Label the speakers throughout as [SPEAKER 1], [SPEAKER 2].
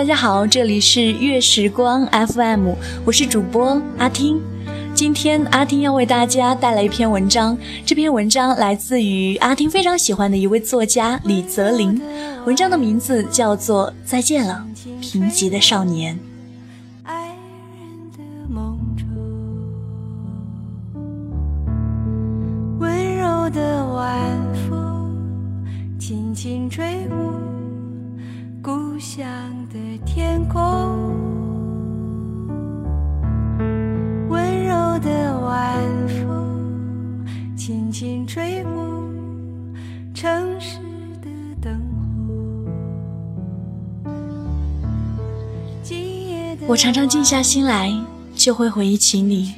[SPEAKER 1] 大家好，这里是月时光 FM，我是主播阿听。今天阿听要为大家带来一篇文章，这篇文章来自于阿听非常喜欢的一位作家李泽林，文章的名字叫做《再见了，贫瘠的少年》。
[SPEAKER 2] 温柔的晚风轻轻吹过故乡的天空，温柔的晚风轻轻吹过城市的灯火。
[SPEAKER 1] 我常常静下心来，就会回忆起你。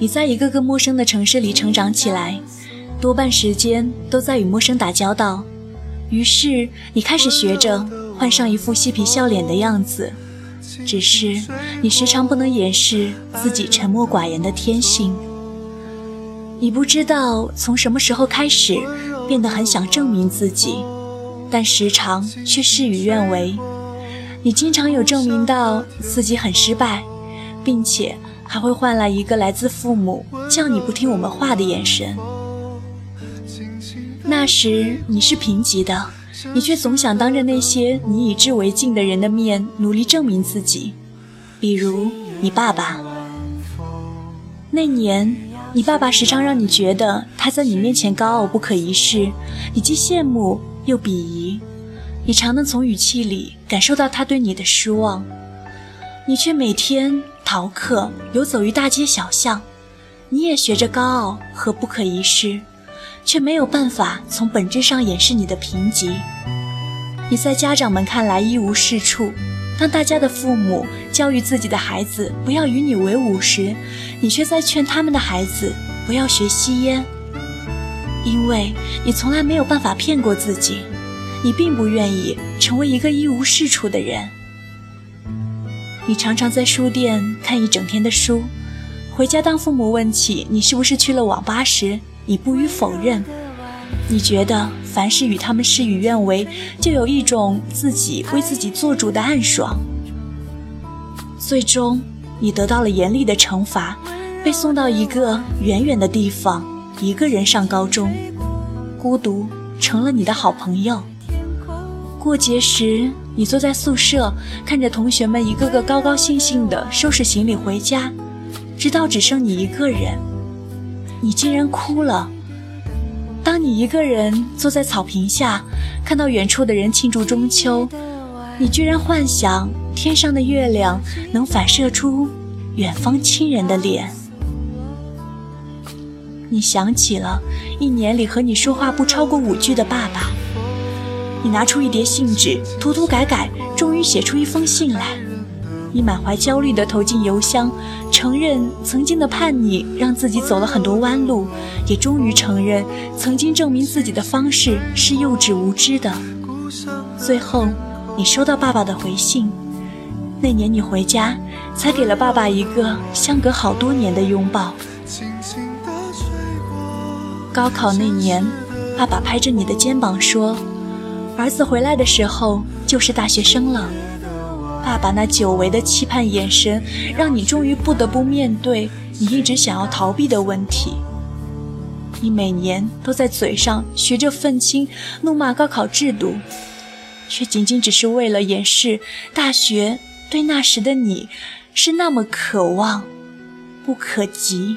[SPEAKER 1] 你在一个个陌生的城市里成长起来，多半时间都在与陌生打交道。于是你开始学着。换上一副嬉皮笑脸的样子，只是你时常不能掩饰自己沉默寡言的天性。你不知道从什么时候开始变得很想证明自己，但时常却事与愿违。你经常有证明到自己很失败，并且还会换来一个来自父母叫你不听我们话的眼神。那时你是贫瘠的。你却总想当着那些你以之为敬的人的面努力证明自己，比如你爸爸。那年，你爸爸时常让你觉得他在你面前高傲不可一世，你既羡慕又鄙夷，你常能从语气里感受到他对你的失望。你却每天逃课游走于大街小巷，你也学着高傲和不可一世。却没有办法从本质上掩饰你的贫瘠。你在家长们看来一无是处，当大家的父母教育自己的孩子不要与你为伍时，你却在劝他们的孩子不要学吸烟。因为你从来没有办法骗过自己，你并不愿意成为一个一无是处的人。你常常在书店看一整天的书，回家当父母问起你是不是去了网吧时，你不予否认，你觉得凡是与他们事与愿违，就有一种自己为自己做主的暗爽。最终，你得到了严厉的惩罚，被送到一个远远的地方，一个人上高中，孤独成了你的好朋友。过节时，你坐在宿舍，看着同学们一个个高高兴兴地收拾行李回家，直到只剩你一个人。你竟然哭了。当你一个人坐在草坪下，看到远处的人庆祝中秋，你居然幻想天上的月亮能反射出远方亲人的脸。你想起了一年里和你说话不超过五句的爸爸。你拿出一叠信纸，涂涂改改，终于写出一封信来。你满怀焦虑地投进邮箱，承认曾经的叛逆让自己走了很多弯路，也终于承认曾经证明自己的方式是幼稚无知的。最后，你收到爸爸的回信。那年你回家，才给了爸爸一个相隔好多年的拥抱。高考那年，爸爸拍着你的肩膀说：“儿子回来的时候就是大学生了。”爸爸那久违的期盼眼神，让你终于不得不面对你一直想要逃避的问题。你每年都在嘴上学着愤青，怒骂高考制度，却仅仅只是为了掩饰大学对那时的你是那么渴望，不可及。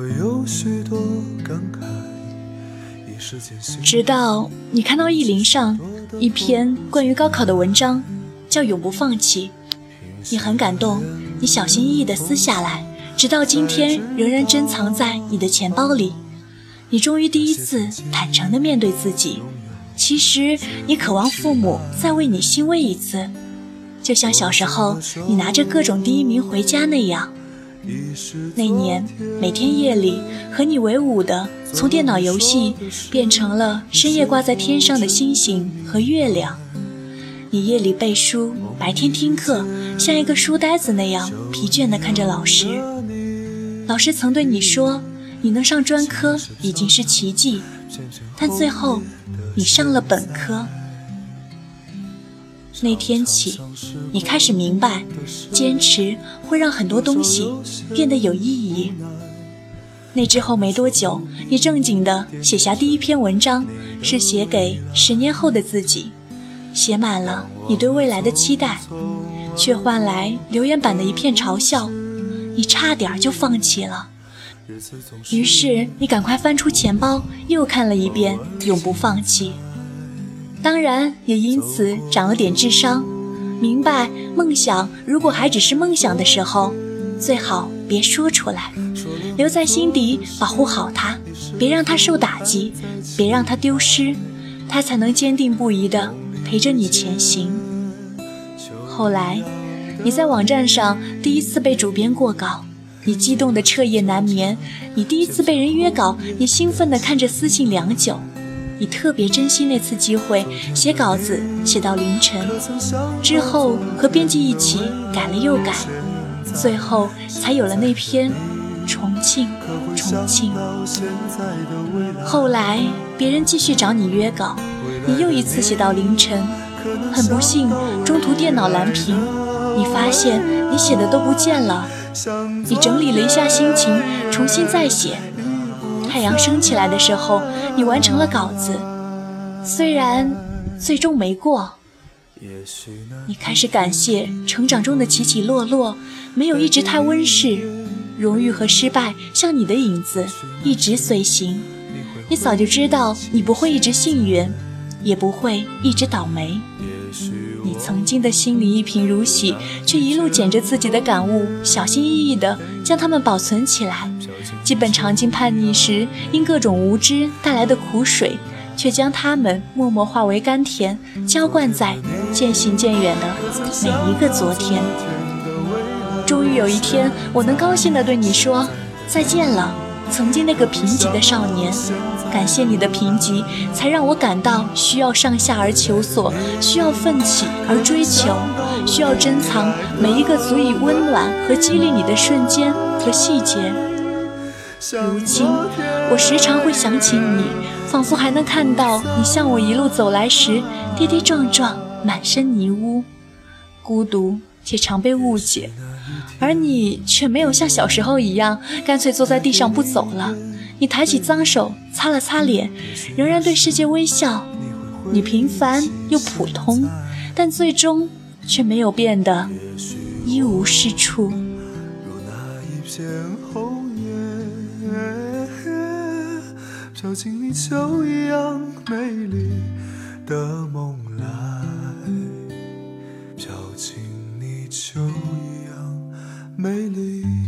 [SPEAKER 2] 会有许多感慨
[SPEAKER 1] 直到你看到意林上一篇关于高考的文章，叫《永不放弃》，你很感动，你小心翼翼地撕下来，直到今天仍然珍藏在你的钱包里。你终于第一次坦诚地面对自己，其实你渴望父母再为你欣慰一次，就像小时候你拿着各种第一名回家那样。那年每天夜里和你为伍的，从电脑游戏变成了深夜挂在天上的星星和月亮。你夜里背书，白天听课，像一个书呆子那样疲倦地看着老师。老师曾对你说。你能上专科已经是奇迹，但最后你上了本科。那天起，你开始明白，坚持会让很多东西变得有意义。那之后没多久，你正经的写下第一篇文章，是写给十年后的自己，写满了你对未来的期待，却换来留言板的一片嘲笑，你差点就放弃了。于是你赶快翻出钱包，又看了一遍，永不放弃。当然也因此长了点智商，明白梦想如果还只是梦想的时候，最好别说出来，留在心底，保护好它，别让它受打击，别让它丢失，它才能坚定不移地陪着你前行。后来，你在网站上第一次被主编过稿。你激动的彻夜难眠，你第一次被人约稿，你兴奋地看着私信良久，你特别珍惜那次机会，写稿子写到凌晨，之后和编辑一起改了又改，最后才有了那篇重庆，重庆。后来别人继续找你约稿，你又一次写到凌晨，很不幸中途电脑蓝屏，你发现你写的都不见了。你整理了一下心情，重新再写。太阳升起来的时候，你完成了稿子，虽然最终没过。你开始感谢成长中的起起落落，没有一直太温室。荣誉和失败像你的影子，一直随行。你早就知道，你不会一直幸运，也不会一直倒霉。你曾经的心里一贫如洗，却一路捡着自己的感悟，小心翼翼地将它们保存起来。基本尝尽叛逆时因各种无知带来的苦水，却将它们默默化为甘甜，浇灌在渐行渐远的每一个昨天。终于有一天，我能高兴地对你说再见了，曾经那个贫瘠的少年。感谢你的贫瘠，才让我感到需要上下而求索，需要奋起而追求，需要珍藏每一个足以温暖和激励你的瞬间和细节。如今，我时常会想起你，仿佛还能看到你向我一路走来时，跌跌撞撞，满身泥污，孤独且常被误解，而你却没有像小时候一样，干脆坐在地上不走了。你抬起脏手擦了擦脸，仍然对世界微笑。你平凡又普通，但最终却没有变得一无是处。如那一片红叶，飘进你秋一样美丽的梦来，飘进秋一样美丽。